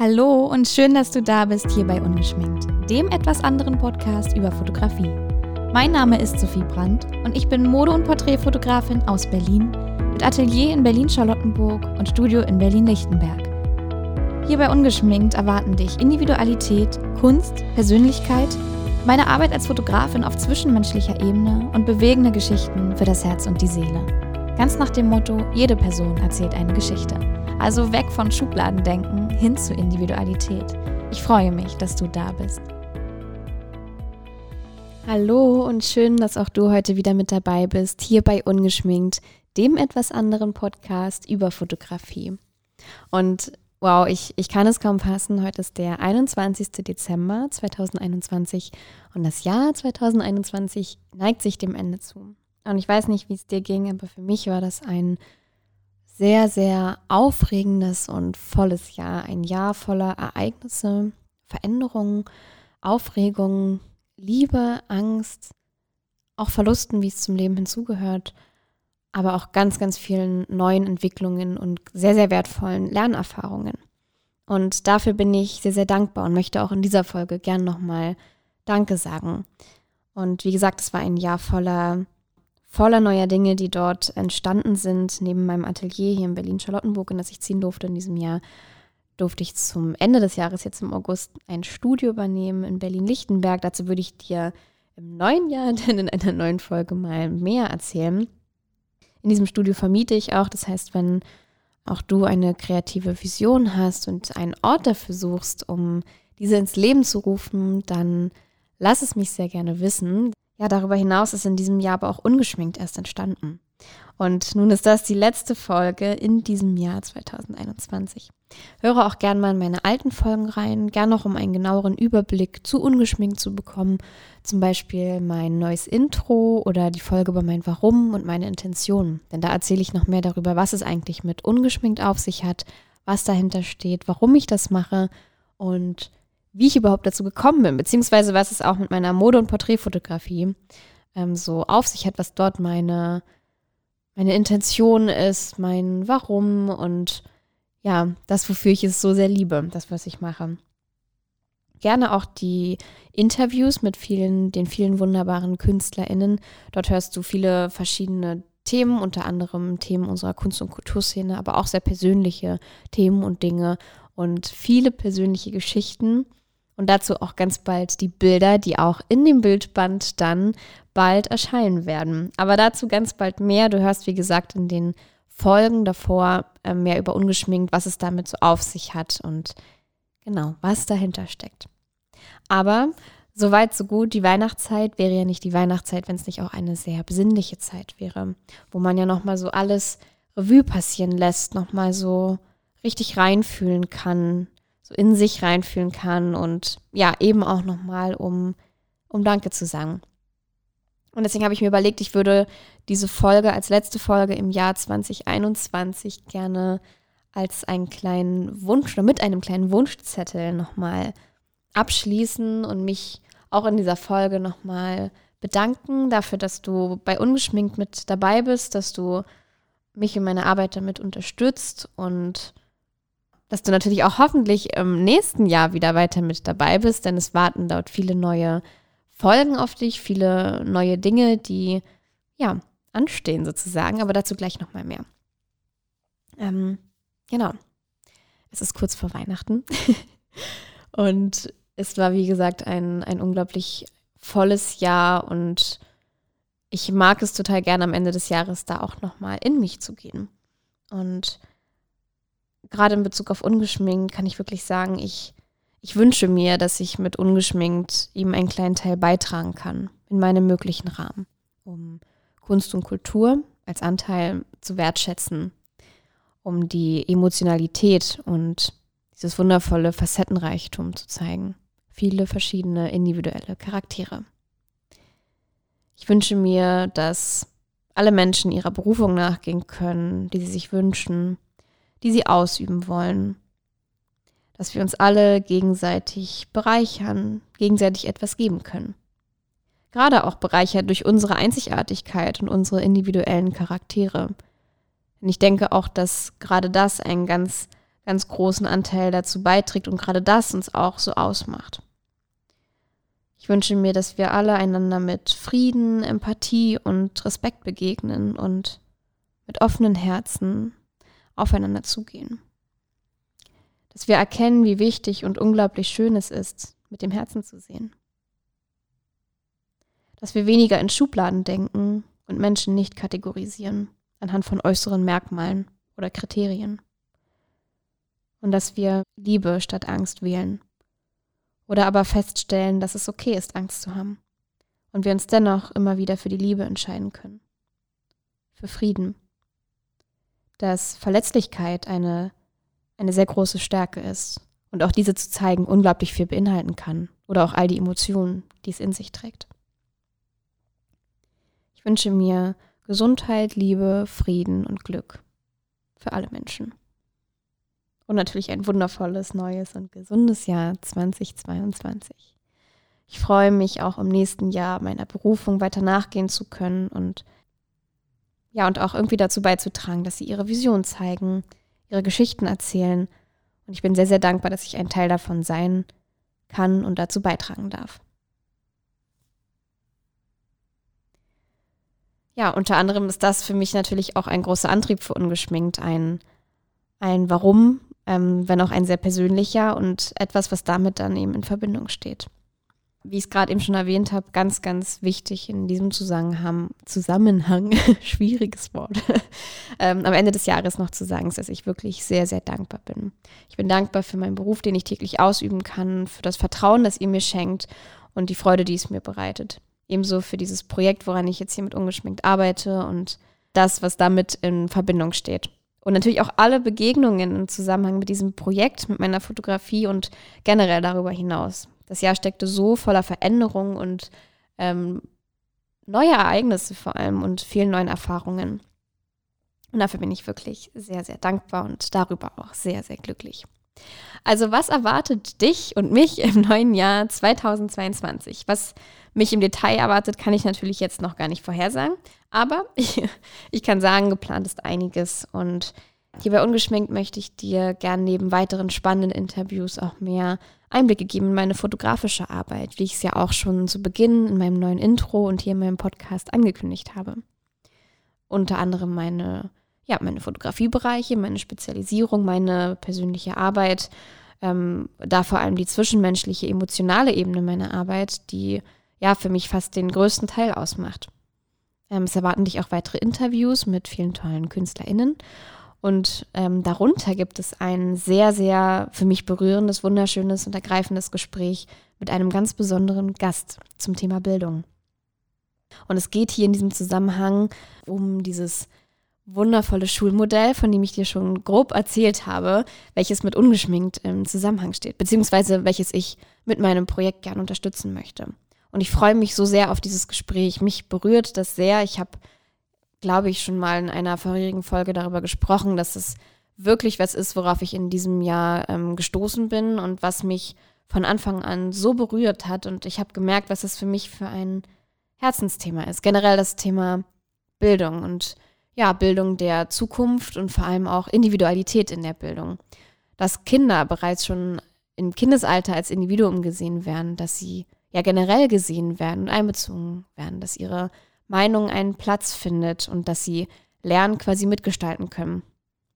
Hallo und schön, dass du da bist hier bei Ungeschminkt, dem etwas anderen Podcast über Fotografie. Mein Name ist Sophie Brandt und ich bin Mode- und Porträtfotografin aus Berlin mit Atelier in Berlin-Charlottenburg und Studio in Berlin-Lichtenberg. Hier bei Ungeschminkt erwarten dich Individualität, Kunst, Persönlichkeit, meine Arbeit als Fotografin auf zwischenmenschlicher Ebene und bewegende Geschichten für das Herz und die Seele. Ganz nach dem Motto, jede Person erzählt eine Geschichte. Also weg von Schubladendenken hin zu Individualität. Ich freue mich, dass du da bist. Hallo und schön, dass auch du heute wieder mit dabei bist, hier bei Ungeschminkt, dem etwas anderen Podcast über Fotografie. Und wow, ich, ich kann es kaum fassen, heute ist der 21. Dezember 2021 und das Jahr 2021 neigt sich dem Ende zu. Und ich weiß nicht, wie es dir ging, aber für mich war das ein sehr, sehr aufregendes und volles Jahr. Ein Jahr voller Ereignisse, Veränderungen, Aufregung, Liebe, Angst, auch Verlusten, wie es zum Leben hinzugehört, aber auch ganz, ganz vielen neuen Entwicklungen und sehr, sehr wertvollen Lernerfahrungen. Und dafür bin ich sehr, sehr dankbar und möchte auch in dieser Folge gern nochmal Danke sagen. Und wie gesagt, es war ein Jahr voller voller neuer Dinge, die dort entstanden sind. Neben meinem Atelier hier in Berlin-Charlottenburg, in das ich ziehen durfte in diesem Jahr, durfte ich zum Ende des Jahres, jetzt im August, ein Studio übernehmen in Berlin-Lichtenberg. Dazu würde ich dir im neuen Jahr dann in einer neuen Folge mal mehr erzählen. In diesem Studio vermiete ich auch, das heißt, wenn auch du eine kreative Vision hast und einen Ort dafür suchst, um diese ins Leben zu rufen, dann lass es mich sehr gerne wissen. Ja, darüber hinaus ist in diesem Jahr aber auch ungeschminkt erst entstanden. Und nun ist das die letzte Folge in diesem Jahr 2021. Höre auch gern mal in meine alten Folgen rein, gern noch um einen genaueren Überblick zu ungeschminkt zu bekommen. Zum Beispiel mein neues Intro oder die Folge über mein Warum und meine Intentionen. Denn da erzähle ich noch mehr darüber, was es eigentlich mit ungeschminkt auf sich hat, was dahinter steht, warum ich das mache und wie ich überhaupt dazu gekommen bin, beziehungsweise was es auch mit meiner Mode- und Porträtfotografie ähm, so auf sich hat, was dort meine, meine Intention ist, mein Warum und ja, das, wofür ich es so sehr liebe, das, was ich mache. Gerne auch die Interviews mit vielen, den vielen wunderbaren KünstlerInnen. Dort hörst du viele verschiedene Themen, unter anderem Themen unserer Kunst- und Kulturszene, aber auch sehr persönliche Themen und Dinge und viele persönliche Geschichten und dazu auch ganz bald die Bilder, die auch in dem Bildband dann bald erscheinen werden. Aber dazu ganz bald mehr. Du hörst, wie gesagt, in den Folgen davor äh, mehr über ungeschminkt, was es damit so auf sich hat und genau, was dahinter steckt. Aber soweit, so gut. Die Weihnachtszeit wäre ja nicht die Weihnachtszeit, wenn es nicht auch eine sehr besinnliche Zeit wäre, wo man ja nochmal so alles Revue passieren lässt, nochmal so richtig reinfühlen kann, so in sich reinfühlen kann und ja, eben auch nochmal, um, um Danke zu sagen. Und deswegen habe ich mir überlegt, ich würde diese Folge als letzte Folge im Jahr 2021 gerne als einen kleinen Wunsch oder mit einem kleinen Wunschzettel nochmal abschließen und mich auch in dieser Folge nochmal bedanken dafür, dass du bei Ungeschminkt mit dabei bist, dass du mich in meiner Arbeit damit unterstützt und dass du natürlich auch hoffentlich im nächsten Jahr wieder weiter mit dabei bist, denn es warten dort viele neue Folgen auf dich, viele neue Dinge, die ja anstehen sozusagen, aber dazu gleich nochmal mehr. Ähm, genau. Es ist kurz vor Weihnachten und es war, wie gesagt, ein, ein unglaublich volles Jahr und ich mag es total gerne am Ende des Jahres da auch nochmal in mich zu gehen. Und gerade in Bezug auf ungeschminkt kann ich wirklich sagen, ich, ich wünsche mir, dass ich mit ungeschminkt ihm einen kleinen Teil beitragen kann, in meinem möglichen Rahmen, um Kunst und Kultur als Anteil zu wertschätzen, um die Emotionalität und dieses wundervolle Facettenreichtum zu zeigen. Viele verschiedene individuelle Charaktere. Ich wünsche mir, dass alle Menschen ihrer Berufung nachgehen können, die sie sich wünschen, die sie ausüben wollen. Dass wir uns alle gegenseitig bereichern, gegenseitig etwas geben können. Gerade auch bereichert durch unsere Einzigartigkeit und unsere individuellen Charaktere. Denn ich denke auch, dass gerade das ein ganz, ganz großen Anteil dazu beiträgt und gerade das uns auch so ausmacht. Ich wünsche mir, dass wir alle einander mit Frieden, Empathie und Respekt begegnen und mit offenen Herzen aufeinander zugehen. Dass wir erkennen, wie wichtig und unglaublich schön es ist, mit dem Herzen zu sehen. Dass wir weniger in Schubladen denken und Menschen nicht kategorisieren anhand von äußeren Merkmalen oder Kriterien. Und dass wir Liebe statt Angst wählen. Oder aber feststellen, dass es okay ist, Angst zu haben. Und wir uns dennoch immer wieder für die Liebe entscheiden können. Für Frieden. Dass Verletzlichkeit eine, eine sehr große Stärke ist. Und auch diese zu zeigen unglaublich viel beinhalten kann. Oder auch all die Emotionen, die es in sich trägt. Ich wünsche mir Gesundheit, Liebe, Frieden und Glück für alle Menschen. Und natürlich ein wundervolles, neues und gesundes Jahr 2022. Ich freue mich auch im nächsten Jahr meiner Berufung weiter nachgehen zu können und ja, und auch irgendwie dazu beizutragen, dass sie ihre Vision zeigen, ihre Geschichten erzählen. Und ich bin sehr, sehr dankbar, dass ich ein Teil davon sein kann und dazu beitragen darf. ja, unter anderem ist das für mich natürlich auch ein großer Antrieb für Ungeschminkt, ein, ein Warum, ähm, wenn auch ein sehr persönlicher und etwas, was damit dann eben in Verbindung steht. Wie ich es gerade eben schon erwähnt habe, ganz, ganz wichtig in diesem Zusammenhang, Zusammenhang schwieriges Wort, ähm, am Ende des Jahres noch zu sagen, dass ich wirklich sehr, sehr dankbar bin. Ich bin dankbar für meinen Beruf, den ich täglich ausüben kann, für das Vertrauen, das ihr mir schenkt und die Freude, die es mir bereitet ebenso für dieses Projekt, woran ich jetzt hier mit ungeschminkt arbeite und das, was damit in Verbindung steht. Und natürlich auch alle Begegnungen im Zusammenhang mit diesem Projekt, mit meiner Fotografie und generell darüber hinaus. Das Jahr steckte so voller Veränderungen und ähm, neue Ereignisse vor allem und vielen neuen Erfahrungen. Und dafür bin ich wirklich sehr, sehr dankbar und darüber auch sehr, sehr glücklich. Also was erwartet dich und mich im neuen Jahr 2022? Was mich im Detail erwartet, kann ich natürlich jetzt noch gar nicht vorhersagen. Aber ich, ich kann sagen, geplant ist einiges. Und hier bei Ungeschminkt möchte ich dir gern neben weiteren spannenden Interviews auch mehr Einblicke geben in meine fotografische Arbeit, wie ich es ja auch schon zu Beginn in meinem neuen Intro und hier in meinem Podcast angekündigt habe. Unter anderem meine ja, meine Fotografiebereiche, meine Spezialisierung, meine persönliche Arbeit, ähm, da vor allem die zwischenmenschliche, emotionale Ebene meiner Arbeit, die ja für mich fast den größten Teil ausmacht. Ähm, es erwarten dich auch weitere Interviews mit vielen tollen KünstlerInnen. Und ähm, darunter gibt es ein sehr, sehr für mich berührendes, wunderschönes und ergreifendes Gespräch mit einem ganz besonderen Gast zum Thema Bildung. Und es geht hier in diesem Zusammenhang um dieses wundervolle Schulmodell, von dem ich dir schon grob erzählt habe, welches mit ungeschminkt im Zusammenhang steht, beziehungsweise welches ich mit meinem Projekt gern unterstützen möchte. Und ich freue mich so sehr auf dieses Gespräch. Mich berührt das sehr. Ich habe, glaube ich, schon mal in einer vorherigen Folge darüber gesprochen, dass es wirklich was ist, worauf ich in diesem Jahr ähm, gestoßen bin und was mich von Anfang an so berührt hat. Und ich habe gemerkt, was es für mich für ein Herzensthema ist. Generell das Thema Bildung und ja, Bildung der Zukunft und vor allem auch Individualität in der Bildung. Dass Kinder bereits schon im Kindesalter als Individuum gesehen werden, dass sie ja generell gesehen werden und einbezogen werden, dass ihre Meinung einen Platz findet und dass sie Lernen quasi mitgestalten können.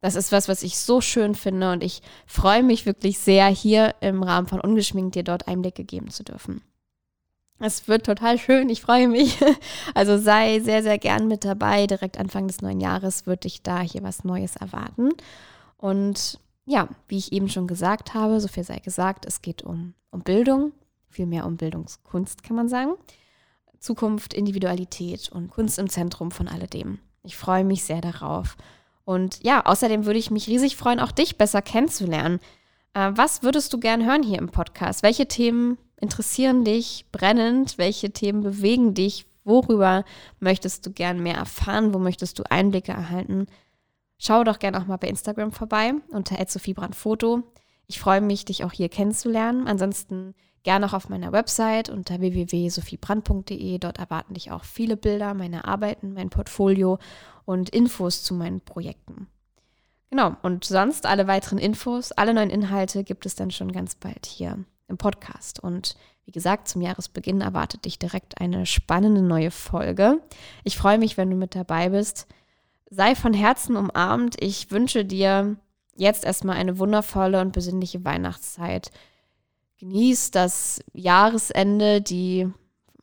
Das ist was, was ich so schön finde und ich freue mich wirklich sehr, hier im Rahmen von Ungeschminkt dir dort Einblicke geben zu dürfen. Es wird total schön, ich freue mich. Also sei sehr, sehr gern mit dabei. Direkt Anfang des neuen Jahres wird dich da hier was Neues erwarten. Und ja, wie ich eben schon gesagt habe, so viel sei gesagt, es geht um, um Bildung, vielmehr um Bildungskunst, kann man sagen. Zukunft, Individualität und Kunst im Zentrum von alledem. Ich freue mich sehr darauf. Und ja, außerdem würde ich mich riesig freuen, auch dich besser kennenzulernen. Äh, was würdest du gern hören hier im Podcast? Welche Themen interessieren dich brennend? Welche Themen bewegen dich? Worüber möchtest du gern mehr erfahren? Wo möchtest du Einblicke erhalten? Schau doch gerne auch mal bei Instagram vorbei unter @sophiebrandfoto. Ich freue mich, dich auch hier kennenzulernen. Ansonsten gerne auch auf meiner Website unter www.sophiebrand.de. Dort erwarten dich auch viele Bilder, meine Arbeiten, mein Portfolio und Infos zu meinen Projekten. Genau, und sonst alle weiteren Infos, alle neuen Inhalte gibt es dann schon ganz bald hier im Podcast. Und wie gesagt, zum Jahresbeginn erwartet dich direkt eine spannende neue Folge. Ich freue mich, wenn du mit dabei bist. Sei von Herzen umarmt. Ich wünsche dir jetzt erstmal eine wundervolle und besinnliche Weihnachtszeit. Genieß das Jahresende, die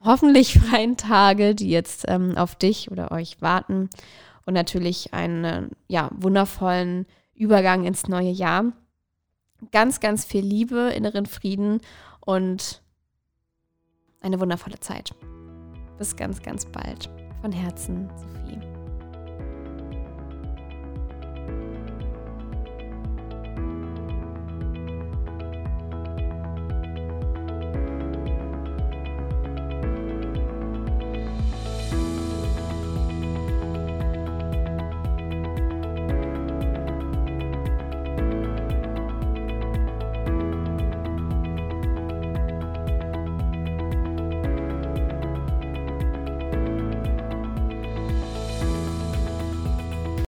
hoffentlich freien Tage, die jetzt ähm, auf dich oder euch warten und natürlich einen ja, wundervollen Übergang ins neue Jahr. Ganz, ganz viel Liebe, inneren Frieden und eine wundervolle Zeit. Bis ganz, ganz bald. Von Herzen, Sophie.